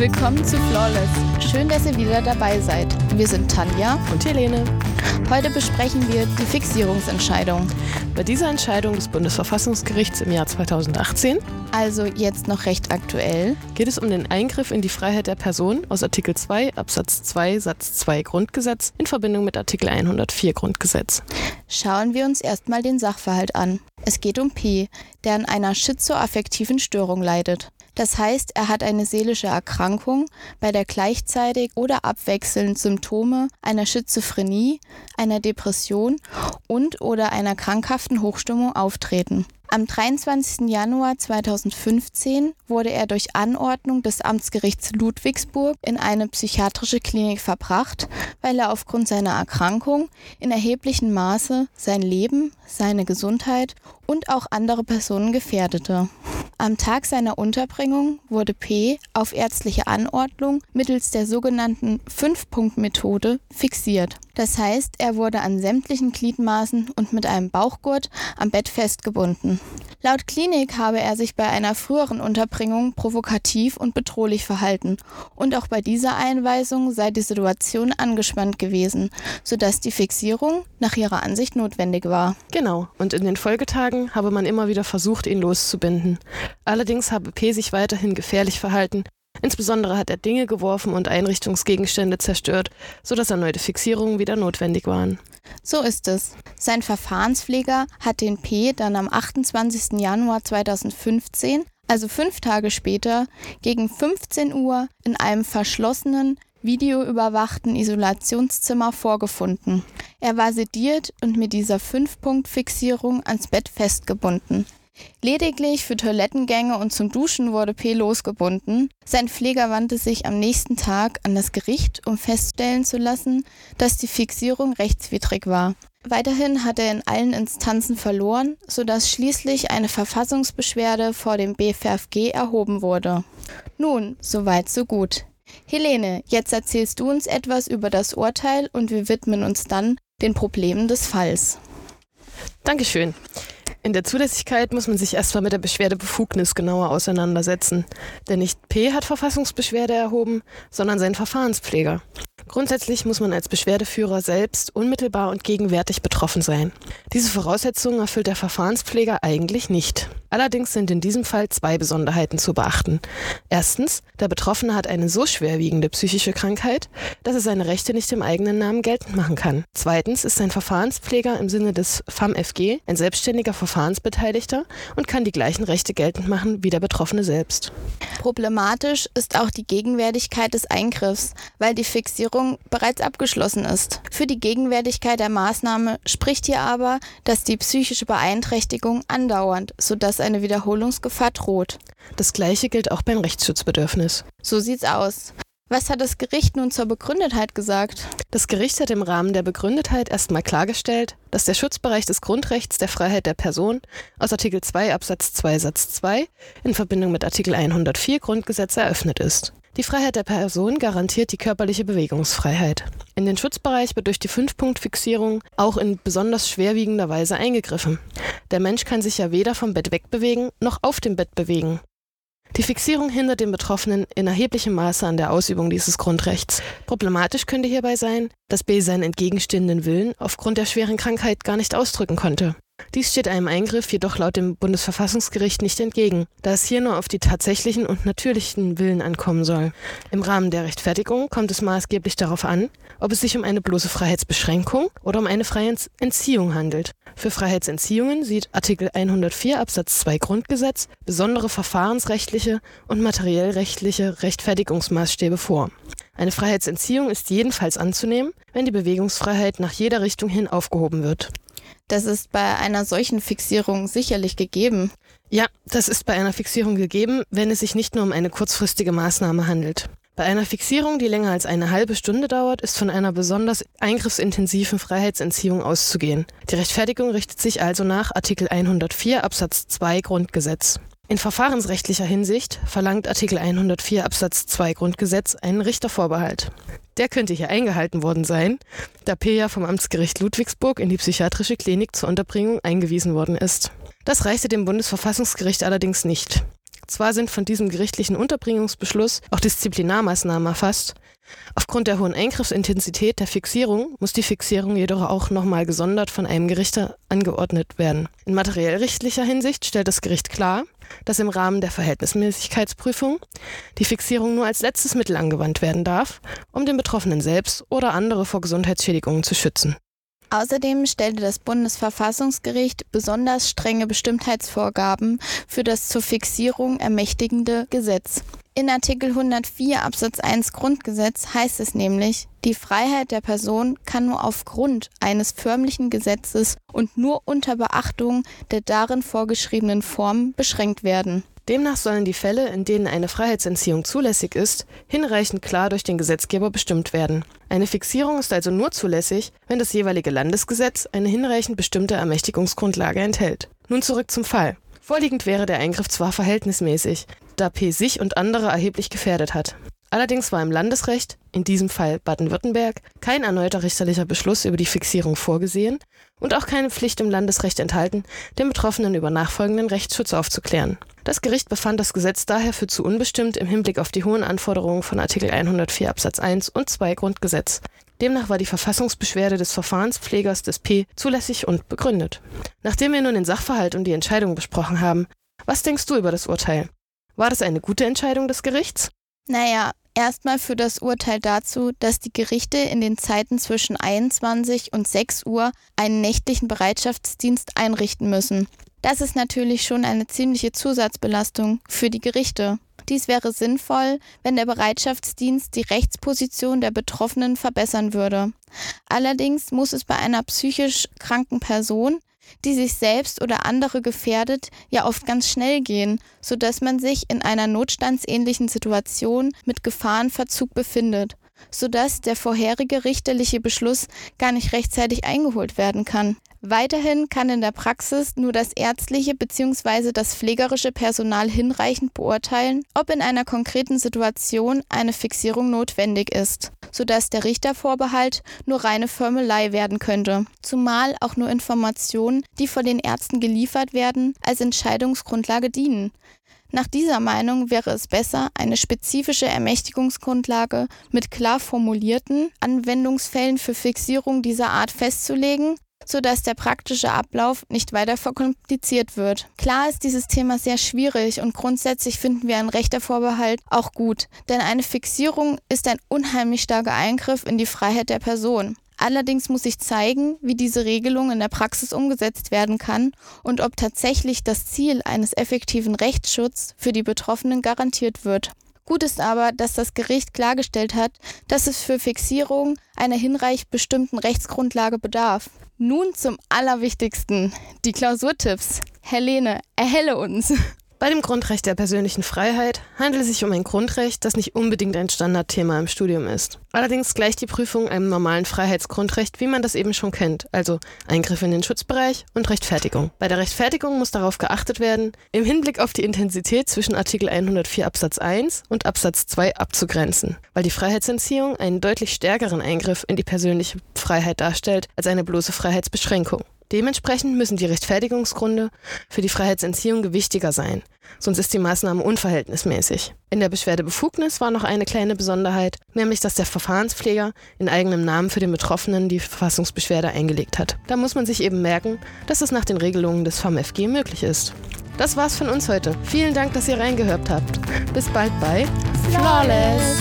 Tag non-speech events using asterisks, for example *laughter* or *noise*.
Willkommen zu Flawless. Schön, dass ihr wieder dabei seid. Wir sind Tanja und Helene. Heute besprechen wir die Fixierungsentscheidung. Bei dieser Entscheidung des Bundesverfassungsgerichts im Jahr 2018, also jetzt noch recht aktuell, geht es um den Eingriff in die Freiheit der Person aus Artikel 2 Absatz 2 Satz 2 Grundgesetz in Verbindung mit Artikel 104 Grundgesetz. Schauen wir uns erstmal den Sachverhalt an. Es geht um P, der an einer schizoaffektiven Störung leidet. Das heißt, er hat eine seelische Erkrankung, bei der gleichzeitig oder abwechselnd Symptome einer Schizophrenie, einer Depression und oder einer krankhaften Hochstimmung auftreten. Am 23. Januar 2015 wurde er durch Anordnung des Amtsgerichts Ludwigsburg in eine psychiatrische Klinik verbracht, weil er aufgrund seiner Erkrankung in erheblichem Maße sein Leben, seine Gesundheit und auch andere Personen gefährdete. Am Tag seiner Unterbringung wurde P. auf ärztliche Anordnung mittels der sogenannten Fünf-Punkt-Methode fixiert. Das heißt, er wurde an sämtlichen Gliedmaßen und mit einem Bauchgurt am Bett festgebunden. Laut Klinik habe er sich bei einer früheren Unterbringung provokativ und bedrohlich verhalten und auch bei dieser Einweisung sei die Situation angespannt gewesen, sodass die Fixierung nach ihrer Ansicht notwendig war. Genau, und in den Folgetagen habe man immer wieder versucht, ihn loszubinden. Allerdings habe P sich weiterhin gefährlich verhalten Insbesondere hat er Dinge geworfen und Einrichtungsgegenstände zerstört, sodass erneute Fixierungen wieder notwendig waren. So ist es. Sein Verfahrenspfleger hat den P dann am 28. Januar 2015, also fünf Tage später, gegen 15 Uhr in einem verschlossenen, videoüberwachten Isolationszimmer vorgefunden. Er war sediert und mit dieser Fünf-Punkt-Fixierung ans Bett festgebunden. Lediglich für Toilettengänge und zum Duschen wurde P. losgebunden. Sein Pfleger wandte sich am nächsten Tag an das Gericht, um feststellen zu lassen, dass die Fixierung rechtswidrig war. Weiterhin hat er in allen Instanzen verloren, sodass schließlich eine Verfassungsbeschwerde vor dem BFFG erhoben wurde. Nun, soweit so gut. Helene, jetzt erzählst du uns etwas über das Urteil und wir widmen uns dann den Problemen des Falls. Dankeschön. In der Zulässigkeit muss man sich erstmal mit der Beschwerdebefugnis genauer auseinandersetzen. Denn nicht P hat Verfassungsbeschwerde erhoben, sondern sein Verfahrenspfleger. Grundsätzlich muss man als Beschwerdeführer selbst unmittelbar und gegenwärtig betroffen sein. Diese Voraussetzungen erfüllt der Verfahrenspfleger eigentlich nicht. Allerdings sind in diesem Fall zwei Besonderheiten zu beachten. Erstens, der Betroffene hat eine so schwerwiegende psychische Krankheit, dass er seine Rechte nicht im eigenen Namen geltend machen kann. Zweitens ist ein Verfahrenspfleger im Sinne des FAMFG ein selbstständiger Verfahrensbeteiligter und kann die gleichen Rechte geltend machen wie der Betroffene selbst. Problematisch ist auch die Gegenwärtigkeit des Eingriffs, weil die Fixierung bereits abgeschlossen ist. Für die Gegenwärtigkeit der Maßnahme spricht hier aber, dass die psychische Beeinträchtigung andauernd, sodass eine Wiederholungsgefahr droht. Das gleiche gilt auch beim Rechtsschutzbedürfnis. So sieht's aus. Was hat das Gericht nun zur Begründetheit gesagt? Das Gericht hat im Rahmen der Begründetheit erstmal klargestellt, dass der Schutzbereich des Grundrechts der Freiheit der Person aus Artikel 2 Absatz 2 Satz 2 in Verbindung mit Artikel 104 Grundgesetz eröffnet ist. Die Freiheit der Person garantiert die körperliche Bewegungsfreiheit. In den Schutzbereich wird durch die Fünf-Punkt-Fixierung auch in besonders schwerwiegender Weise eingegriffen. Der Mensch kann sich ja weder vom Bett wegbewegen noch auf dem Bett bewegen. Die Fixierung hindert den Betroffenen in erheblichem Maße an der Ausübung dieses Grundrechts. Problematisch könnte hierbei sein, dass B seinen entgegenstehenden Willen aufgrund der schweren Krankheit gar nicht ausdrücken konnte. Dies steht einem Eingriff jedoch laut dem Bundesverfassungsgericht nicht entgegen, da es hier nur auf die tatsächlichen und natürlichen Willen ankommen soll. Im Rahmen der Rechtfertigung kommt es maßgeblich darauf an, ob es sich um eine bloße Freiheitsbeschränkung oder um eine Freiheitsentziehung handelt. Für Freiheitsentziehungen sieht Artikel 104 Absatz 2 Grundgesetz besondere verfahrensrechtliche und materiellrechtliche Rechtfertigungsmaßstäbe vor. Eine Freiheitsentziehung ist jedenfalls anzunehmen, wenn die Bewegungsfreiheit nach jeder Richtung hin aufgehoben wird. Das ist bei einer solchen Fixierung sicherlich gegeben. Ja, das ist bei einer Fixierung gegeben, wenn es sich nicht nur um eine kurzfristige Maßnahme handelt. Bei einer Fixierung, die länger als eine halbe Stunde dauert, ist von einer besonders eingriffsintensiven Freiheitsentziehung auszugehen. Die Rechtfertigung richtet sich also nach Artikel 104 Absatz 2 Grundgesetz. In verfahrensrechtlicher Hinsicht verlangt Artikel 104 Absatz 2 Grundgesetz einen Richtervorbehalt. Der könnte hier eingehalten worden sein, da Peja vom Amtsgericht Ludwigsburg in die psychiatrische Klinik zur Unterbringung eingewiesen worden ist. Das reichte dem Bundesverfassungsgericht allerdings nicht. Zwar sind von diesem gerichtlichen Unterbringungsbeschluss auch Disziplinarmaßnahmen erfasst, Aufgrund der hohen Eingriffsintensität der Fixierung muss die Fixierung jedoch auch nochmal gesondert von einem Gericht angeordnet werden. In materiellrechtlicher Hinsicht stellt das Gericht klar, dass im Rahmen der Verhältnismäßigkeitsprüfung die Fixierung nur als letztes Mittel angewandt werden darf, um den Betroffenen selbst oder andere vor Gesundheitsschädigungen zu schützen. Außerdem stellte das Bundesverfassungsgericht besonders strenge Bestimmtheitsvorgaben für das zur Fixierung ermächtigende Gesetz. In Artikel 104 Absatz 1 Grundgesetz heißt es nämlich, die Freiheit der Person kann nur aufgrund eines förmlichen Gesetzes und nur unter Beachtung der darin vorgeschriebenen Formen beschränkt werden. Demnach sollen die Fälle, in denen eine Freiheitsentziehung zulässig ist, hinreichend klar durch den Gesetzgeber bestimmt werden. Eine Fixierung ist also nur zulässig, wenn das jeweilige Landesgesetz eine hinreichend bestimmte Ermächtigungsgrundlage enthält. Nun zurück zum Fall. Vorliegend wäre der Eingriff zwar verhältnismäßig, da P sich und andere erheblich gefährdet hat. Allerdings war im Landesrecht, in diesem Fall Baden-Württemberg, kein erneuter richterlicher Beschluss über die Fixierung vorgesehen und auch keine Pflicht im Landesrecht enthalten, den Betroffenen über nachfolgenden Rechtsschutz aufzuklären. Das Gericht befand das Gesetz daher für zu unbestimmt im Hinblick auf die hohen Anforderungen von Artikel 104 Absatz 1 und 2 Grundgesetz. Demnach war die Verfassungsbeschwerde des Verfahrenspflegers des P zulässig und begründet. Nachdem wir nun den Sachverhalt und die Entscheidung besprochen haben, was denkst du über das Urteil? War das eine gute Entscheidung des Gerichts? Naja, erstmal für das Urteil dazu, dass die Gerichte in den Zeiten zwischen 21 und 6 Uhr einen nächtlichen Bereitschaftsdienst einrichten müssen. Das ist natürlich schon eine ziemliche Zusatzbelastung für die Gerichte. Dies wäre sinnvoll, wenn der Bereitschaftsdienst die Rechtsposition der Betroffenen verbessern würde. Allerdings muss es bei einer psychisch kranken Person die sich selbst oder andere gefährdet, ja oft ganz schnell gehen, so dass man sich in einer notstandsähnlichen Situation mit Gefahrenverzug befindet, so dass der vorherige richterliche Beschluss gar nicht rechtzeitig eingeholt werden kann. Weiterhin kann in der Praxis nur das ärztliche bzw. das pflegerische Personal hinreichend beurteilen, ob in einer konkreten Situation eine Fixierung notwendig ist, sodass der Richtervorbehalt nur reine Förmelei werden könnte, zumal auch nur Informationen, die von den Ärzten geliefert werden, als Entscheidungsgrundlage dienen. Nach dieser Meinung wäre es besser, eine spezifische Ermächtigungsgrundlage mit klar formulierten Anwendungsfällen für Fixierung dieser Art festzulegen sodass der praktische Ablauf nicht weiter verkompliziert wird. Klar ist dieses Thema sehr schwierig und grundsätzlich finden wir einen Rechtervorbehalt auch gut, denn eine Fixierung ist ein unheimlich starker Eingriff in die Freiheit der Person. Allerdings muss sich zeigen, wie diese Regelung in der Praxis umgesetzt werden kann und ob tatsächlich das Ziel eines effektiven Rechtsschutzes für die Betroffenen garantiert wird. Gut ist aber, dass das Gericht klargestellt hat, dass es für Fixierung einer hinreichend bestimmten Rechtsgrundlage bedarf. Nun zum Allerwichtigsten, die Klausurtipps. Helene, erhelle uns. *laughs* Bei dem Grundrecht der persönlichen Freiheit handelt es sich um ein Grundrecht, das nicht unbedingt ein Standardthema im Studium ist. Allerdings gleicht die Prüfung einem normalen Freiheitsgrundrecht, wie man das eben schon kennt, also Eingriff in den Schutzbereich und Rechtfertigung. Bei der Rechtfertigung muss darauf geachtet werden, im Hinblick auf die Intensität zwischen Artikel 104 Absatz 1 und Absatz 2 abzugrenzen, weil die Freiheitsentziehung einen deutlich stärkeren Eingriff in die persönliche Freiheit darstellt als eine bloße Freiheitsbeschränkung. Dementsprechend müssen die Rechtfertigungsgründe für die Freiheitsentziehung gewichtiger sein, sonst ist die Maßnahme unverhältnismäßig. In der Beschwerdebefugnis war noch eine kleine Besonderheit, nämlich dass der Verfahrenspfleger in eigenem Namen für den Betroffenen die Verfassungsbeschwerde eingelegt hat. Da muss man sich eben merken, dass es nach den Regelungen des VMFG möglich ist. Das war's von uns heute. Vielen Dank, dass ihr reingehört habt. Bis bald bei Flawless.